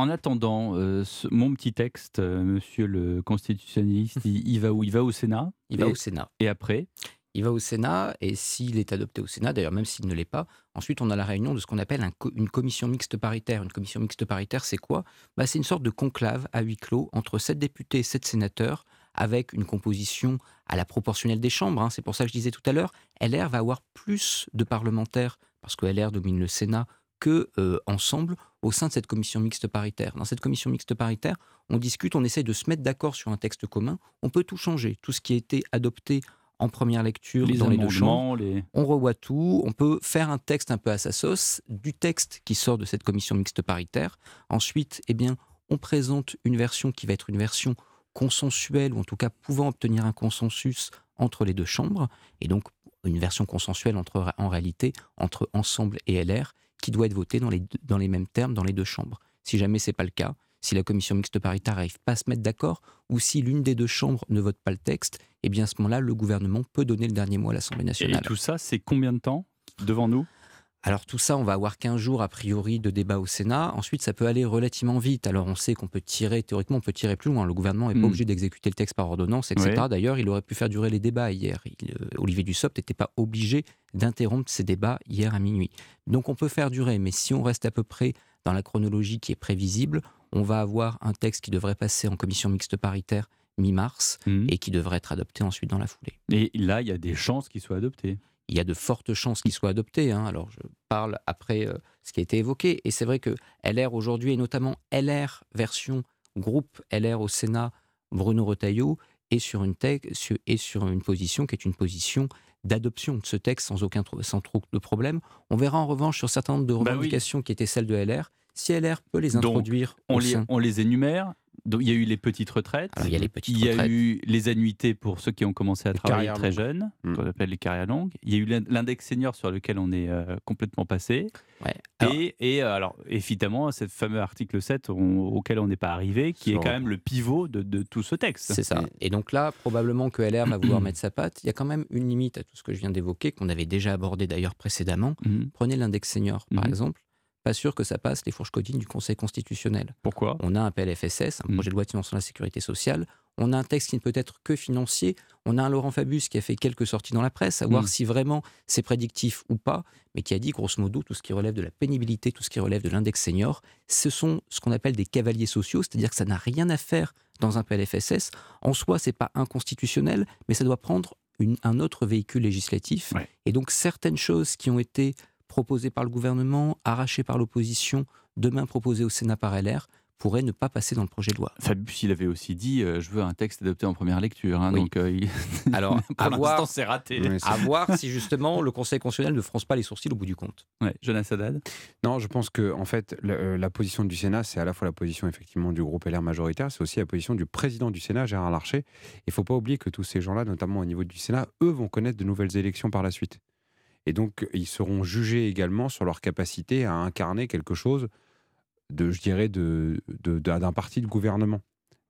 en attendant, mon petit texte, monsieur le constitutionnaliste, il, va où? Il va au Sénat? Il va au Sénat. Et après? Il va au Sénat et s'il est adopté au Sénat, d'ailleurs même s'il ne l'est pas, ensuite on a la réunion de ce qu'on appelle une commission mixte paritaire. Une commission mixte paritaire, c'est quoi? Bah, C'est une sorte de conclave à huis clos entre sept députés et sept sénateurs avec une composition à la proportionnelle des chambres. Hein. C'est pour ça que je disais tout à l'heure, LR va avoir plus de parlementaires, parce que LR domine le Sénat, que euh, ensemble au sein de cette commission mixte paritaire. Dans cette commission mixte paritaire, on discute, on essaie de se mettre d'accord sur un texte commun. On peut tout changer. Tout ce qui a été adopté en première lecture les dans les deux chambres. On revoit tout. On peut faire un texte un peu à sa sauce, du texte qui sort de cette commission mixte paritaire. Ensuite, eh bien, on présente une version qui va être une version consensuelle, ou en tout cas pouvant obtenir un consensus entre les deux chambres, et donc une version consensuelle entre, en réalité entre Ensemble et LR, qui doit être votée dans les, dans les mêmes termes dans les deux chambres. Si jamais ce n'est pas le cas, si la commission mixte paritaire n'arrive pas à se mettre d'accord, ou si l'une des deux chambres ne vote pas le texte, eh bien à ce moment-là, le gouvernement peut donner le dernier mot à l'Assemblée nationale. Et tout ça, c'est combien de temps devant nous? Alors tout ça, on va avoir 15 jours a priori de débat au Sénat. Ensuite, ça peut aller relativement vite. Alors on sait qu'on peut tirer, théoriquement, on peut tirer plus loin. Le gouvernement n'est pas hmm. obligé d'exécuter le texte par ordonnance, etc. D'ailleurs, il aurait pu faire durer les débats hier. Euh, Olivier Dussopt n'était pas obligé d'interrompre ces débats hier à minuit. Donc on peut faire durer, mais si on reste à peu près dans la chronologie qui est prévisible, on va avoir un texte qui devrait passer en commission mixte paritaire mi-mars hmm. et qui devrait être adopté ensuite dans la foulée. Et là, il y a des chances qu'il soit adopté il y a de fortes chances qu'il soit adopté. Hein. Alors, je parle après euh, ce qui a été évoqué. Et c'est vrai que LR aujourd'hui, et notamment LR version groupe LR au Sénat, Bruno Retailleau, est sur une, est sur une position qui est une position d'adoption de ce texte sans aucun sans trop de problème. On verra en revanche sur certains nombre de bah revendications qui étaient celles de LR, si LR peut les introduire. on, les, on les énumère il y a eu les petites retraites. il y a les petites Il y a eu les annuités pour ceux qui ont commencé à travailler très jeunes, hmm. qu'on appelle les carrières longues. Il y a eu l'index senior sur lequel on est euh, complètement passé. et, et euh, alors, évidemment, ce fameux article 7 auquel on n'est pas arrivé, qui est quand même le pivot de, tout ce texte. C'est ça. Et donc là, probablement que LR va vouloir mettre sa patte. Il y a quand même une limite à tout ce que je viens d'évoquer, qu'on avait déjà abordé d'ailleurs précédemment. Mhm. Prenez l'index senior, par mhm. exemple pas sûr que ça passe les fourches codines du Conseil constitutionnel. Pourquoi? On a un PLFSS, un hmm. projet de loi de financement de la sécurité sociale, on a un texte qui ne peut être que financier, on a un Laurent Fabius qui a fait quelques sorties dans la presse, à voir hmm. si vraiment c'est prédictif ou pas, mais qui a dit grosso modo tout ce qui relève de la pénibilité, tout ce qui relève de l'index senior, ce sont ce qu'on appelle des cavaliers sociaux, c'est-à-dire que ça n'a rien à faire dans un PLFSS. En soi, c'est pas inconstitutionnel, mais ça doit prendre un autre véhicule législatif. Et donc certaines choses qui ont été proposé par le gouvernement, arraché par l'opposition, demain proposé au Sénat par LR, pourrait ne pas passer dans le projet de loi. Fabius, il avait aussi dit euh, je veux un texte adopté en première lecture. Hein, donc, euh, alors, pour l'instant, c'est raté. à voir si justement le Conseil constitutionnel ne fronce pas les sourcils au bout du compte. Ouais, Jonas Haddad Non, je pense que en fait, euh, la, position du Sénat, c'est à la fois la position effectivement du groupe LR majoritaire, c'est aussi la position du président du Sénat, Gérard Larcher. Il ne faut pas oublier que tous ces gens-là, notamment au niveau du Sénat, eux vont connaître de nouvelles élections par la suite. Et donc, ils seront jugés également sur leur capacité à incarner quelque chose de, je dirais, de, d'un parti de gouvernement.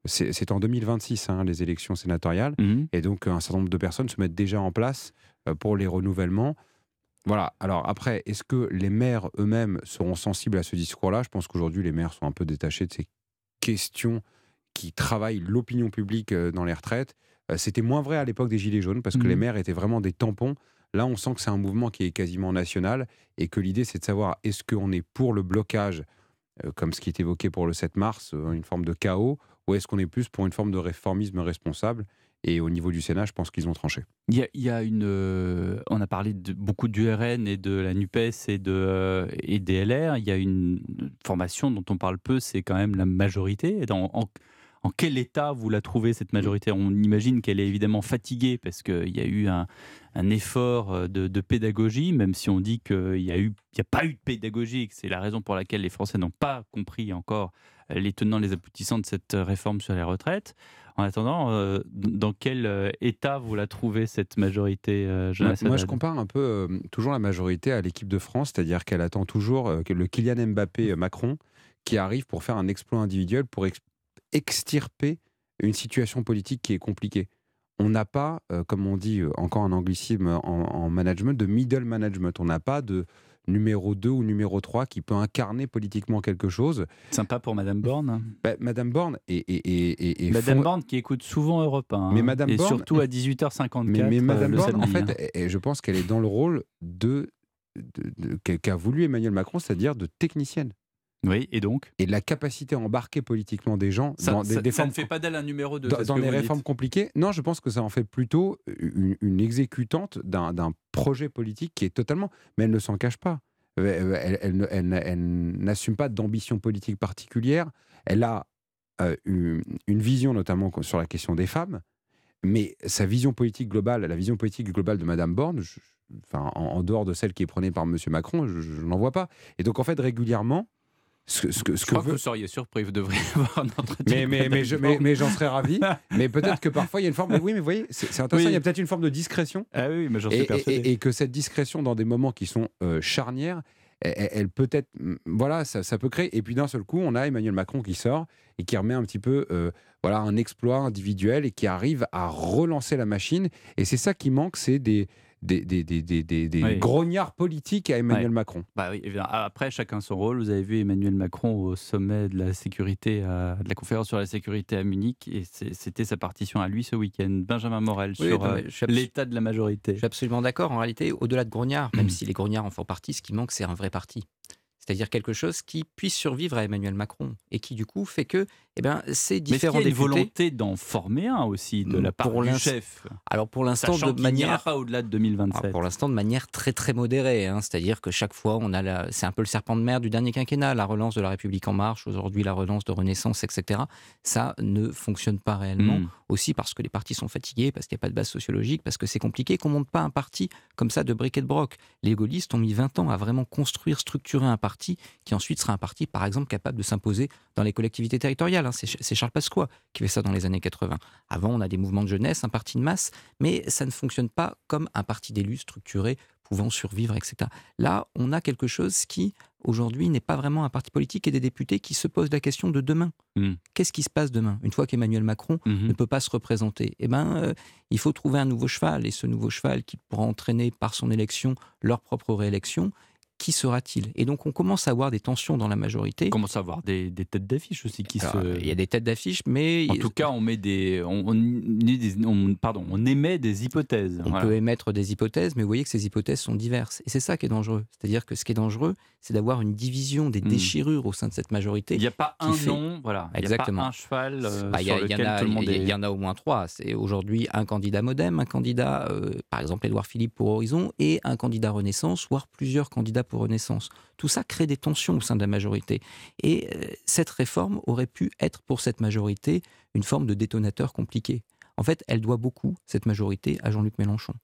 C'est en 2026, hein, les élections sénatoriales. Mmh. Et donc, un certain nombre de personnes se mettent déjà en place euh, pour les renouvellements. Voilà. Alors après, est-ce que les maires eux-mêmes seront sensibles à ce discours-là? Je pense qu'aujourd'hui, les maires sont un peu détachés de ces questions qui travaillent l'opinion publique euh, dans les retraites. Euh, c'était moins vrai à l'époque des Gilets jaunes parce que les mmh. maires étaient vraiment des tampons Là, on sent que c'est un mouvement qui est quasiment national et que l'idée, c'est de savoir est-ce qu'on est pour le blocage, euh, comme ce qui est évoqué pour le 7 mars, euh, une forme de chaos, ou est-ce qu'on est plus pour une forme de réformisme responsable? Et au niveau du Sénat, je pense qu'ils ont tranché. Il y a, une. Euh, on a parlé beaucoup du RN et de la NUPES et, de, et des LR. Il y a une formation dont on parle peu, c'est quand même la majorité. Quel état vous la trouvez, cette majorité? On imagine qu'elle est évidemment fatiguée parce qu'il y a eu un, effort euh, de, pédagogie, même si on dit qu'il n'y a, eu, a pas eu de pédagogie, c'est la raison pour laquelle les Français n'ont pas compris encore les tenants, les aboutissants de cette réforme sur les retraites. En attendant, euh, dans quel euh, état vous la trouvez, cette majorité, Moi, je compare un peu toujours la majorité à l'équipe de France, c'est-à-dire qu'elle attend toujours le Kylian Mbappé-Macron qui arrive pour faire un exploit individuel, pour, extirper une situation politique qui est compliquée. On n'a pas, euh, comme on dit euh, encore un anglicisme en, management, de middle management. On n'a pas de, numéro 2 ou numéro 3 qui peut incarner politiquement quelque chose. Sympa pour Madame Borne. Bah, Madame Borne et, et, et, Madame Borne qui écoute souvent Europe 1. Mais Madame et surtout à 18h54. Mais, mais Madame euh, Borne, en fait, je pense qu'elle est dans le rôle de, de, qu'a voulu Emmanuel Macron, c'est-à-dire de technicienne. Oui, et donc? Et la capacité à embarquer politiquement des gens ça, dans des, ça, ne fait pas d'elle un numéro 2. Dans, des réformes compliquées Non, je pense que ça en fait plutôt une, exécutante d'un projet politique qui est totalement. Mais elle ne s'en cache pas. Elle, elle, n'assume pas d'ambition politique particulière. Elle a euh, une, vision notamment sur la question des femmes. Mais sa vision politique globale, la vision politique globale de Madame Borne, enfin, en, dehors de celle qui est prônée par Monsieur Macron, je, je n'en vois pas. Et donc, en fait, régulièrement, ce, ce, je crois que vous seriez surpris, vous devriez avoir un entretien. Mais, mais, mais, mais, j'en serais ravi. mais peut-être que parfois il y a une forme. oui, mais vous voyez, c'est intéressant. Il y a peut-être une forme de discrétion. Ah oui, mais j'en suis et, persuadé. Et, que cette discrétion, dans des moments qui sont euh, charnières, elle, peut être. Voilà, ça, ça, peut créer. Et puis d'un seul coup, on a Emmanuel Macron qui sort et qui remet un petit peu. Euh, voilà, un exploit individuel et qui arrive à relancer la machine. Et c'est ça qui manque, c'est des, des, des, des, des grognards politiques à Emmanuel Macron. Bah oui, Après, chacun son rôle. Vous avez vu Emmanuel Macron au sommet de la sécurité, de la conférence sur la sécurité à Munich, et c'était sa partition à lui ce week-end. Benjamin Morel sur euh, l'état de la majorité. Je suis absolument d'accord. En réalité, au-delà de grognards, même si les grognards en font partie, ce qui manque, c'est un vrai parti c'est-à-dire quelque chose qui puisse survivre à Emmanuel Macron et qui du coup fait que eh ben, ces différents Mais il y a une volonté d'en former un aussi de la part du chef. Alors pour l'instant de manière pas au-delà de 2027. pour l'instant de manière très très modérée, hein. c'est-à-dire que chaque fois on a la... c'est un peu le serpent de mer du dernier quinquennat, la relance de la République en marche, aujourd'hui la relance de Renaissance, etc. Ça ne fonctionne pas réellement. Hmm. Aussi parce que les partis sont fatigués, parce qu'il n'y a pas de base sociologique, parce que c'est compliqué, qu'on monte pas un parti comme ça de briquet de broc. Les gaullistes ont mis 20 ans à vraiment construire, structurer un parti qui ensuite sera un parti, par exemple, capable de s'imposer dans les collectivités territoriales. Hein. C'est Charles Pasqua qui fait ça dans les années 80. Avant, on a des mouvements de jeunesse, un parti de masse, mais ça ne fonctionne pas comme un parti d'élus structuré pouvant survivre, etc. Là, on a quelque chose qui, aujourd'hui, n'est pas vraiment un parti politique et des députés qui se posent la question de demain. Mmh. Qu'est-ce qui se passe demain? Une fois qu'Emmanuel Macron mmh ne peut pas se représenter, eh ben, euh, il faut trouver un nouveau cheval. Et ce nouveau cheval qui pourra entraîner par son élection leur propre réélection, qui sera-t-il? Et donc on commence à avoir des tensions dans la majorité. On commence à avoir des, têtes d'affiche aussi qui se. Il y a des têtes d'affiche, mais en tout cas on met des, on, pardon, on émet des hypothèses. On peut émettre des hypothèses, mais vous voyez que ces hypothèses sont diverses, et c'est ça qui est dangereux. C'est-à-dire que ce qui est dangereux, c'est d'avoir une division des hmm. déchirures au sein de cette majorité. Il n'y a pas un nom, voilà. Exactement. Il y a pas un cheval euh, bah, sur lequel y en a, tout le monde Il y en a au moins trois. C'est aujourd'hui un candidat MoDem, un candidat, euh, par exemple Édouard Philippe pour Horizon, et un candidat Renaissance, voire plusieurs candidats Renaissance. Tout ça crée des tensions au sein de la majorité. Et euh, cette réforme aurait pu être pour cette majorité une forme de détonateur compliqué. En fait, elle doit beaucoup, cette majorité, à Jean-Luc Mélenchon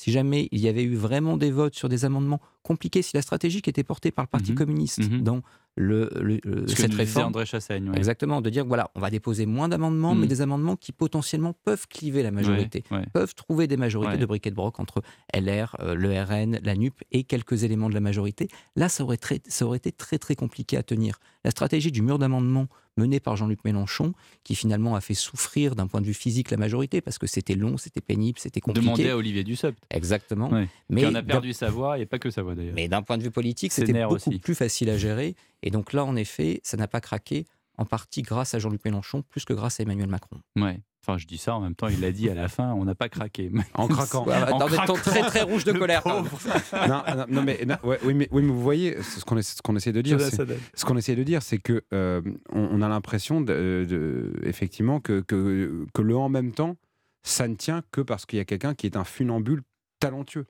si jamais il y avait eu vraiment des votes sur des amendements compliqués, si la stratégie qui était portée par le Parti mmh communiste mmh dans le, cette réforme. André Chassaigne. Exactement, de dire voilà, on va déposer moins d'amendements, mais mmh. des amendements qui potentiellement peuvent cliver la majorité, peuvent trouver des majorités de briquet de broc entre LR, euh, le RN, la NUP et quelques éléments de la majorité. Là, ça aurait, très, ça aurait été très très compliqué à tenir. La stratégie du mur d'amendement menée par Jean-Luc Mélenchon, qui finalement a fait souffrir d'un point de vue physique la majorité, parce que c'était long, c'était pénible, c'était compliqué. Demandez à Olivier Dussopt. Exactement. Mais on a perdu sa voix, et pas que sa voix d'ailleurs. Mais d'un point de vue politique, c'était beaucoup plus facile à gérer. Et donc là, en effet, ça n'a pas craqué, en partie grâce à Jean-Luc Mélenchon, plus que grâce à Emmanuel Macron. Ouais. Enfin, je dis ça en même temps, il l'a dit à la fin, on n'a pas craqué. En craquant. dans des temps très très rouges de colère. non, non, mais, oui, mais, oui, mais vous voyez, ce qu'on essaie de dire, ce qu'on essaie de dire, c'est que euh, on, a l'impression, de, effectivement, que, que, que le en même temps, ça ne tient que parce qu'il y a quelqu'un qui est un funambule talentueux.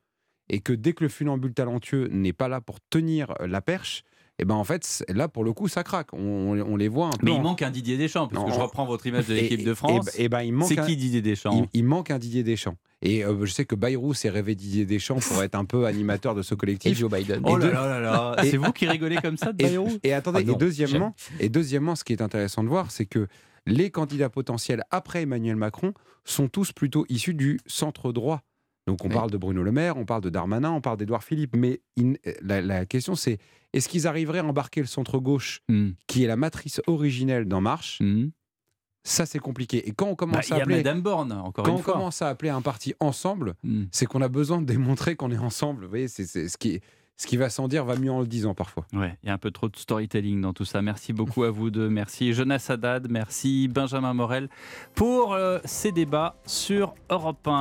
Et que dès que le funambule talentueux n'est pas là pour tenir la perche, et ben en fait, là, pour le coup, ça craque. On, les voit un peu. Mais il manque un Didier Deschamps, parce que je reprends votre image de l'équipe de France. Et, ben, il manque C'est qui Didier Deschamps il, manque un Didier Deschamps. Et euh, je sais que Bayrou s'est rêvé Didier Deschamps pour être un peu animateur de ce collectif. Et Joe Biden. Oh là là là C'est vous qui rigolez comme ça de Bayrou Et, attendez, ah et, deuxièmement, et deuxièmement, ce qui est intéressant de voir, c'est que les candidats potentiels après Emmanuel Macron sont tous plutôt issus du centre droit. Donc on parle de Bruno Le Maire, on parle de Darmanin, on parle d'Edouard Philippe, mais la, question c'est est-ce qu'ils arriveraient à embarquer le centre-gauche, hmm. qui est la matrice originelle d'En Marche hmm. Ça, c'est compliqué. Et quand on commence bah, à appeler, Madame Borne, encore quand on commence à appeler un parti ensemble, hmm. c'est qu'on a besoin de démontrer qu'on est ensemble. Vous voyez, c'est ce qui ce qui va sans dire va mieux en le disant parfois. Ouais, il y a un peu trop de storytelling dans tout ça. Merci beaucoup à vous deux. Merci Jonas Haddad, merci Benjamin Morel pour euh, ces débats sur Europe 1.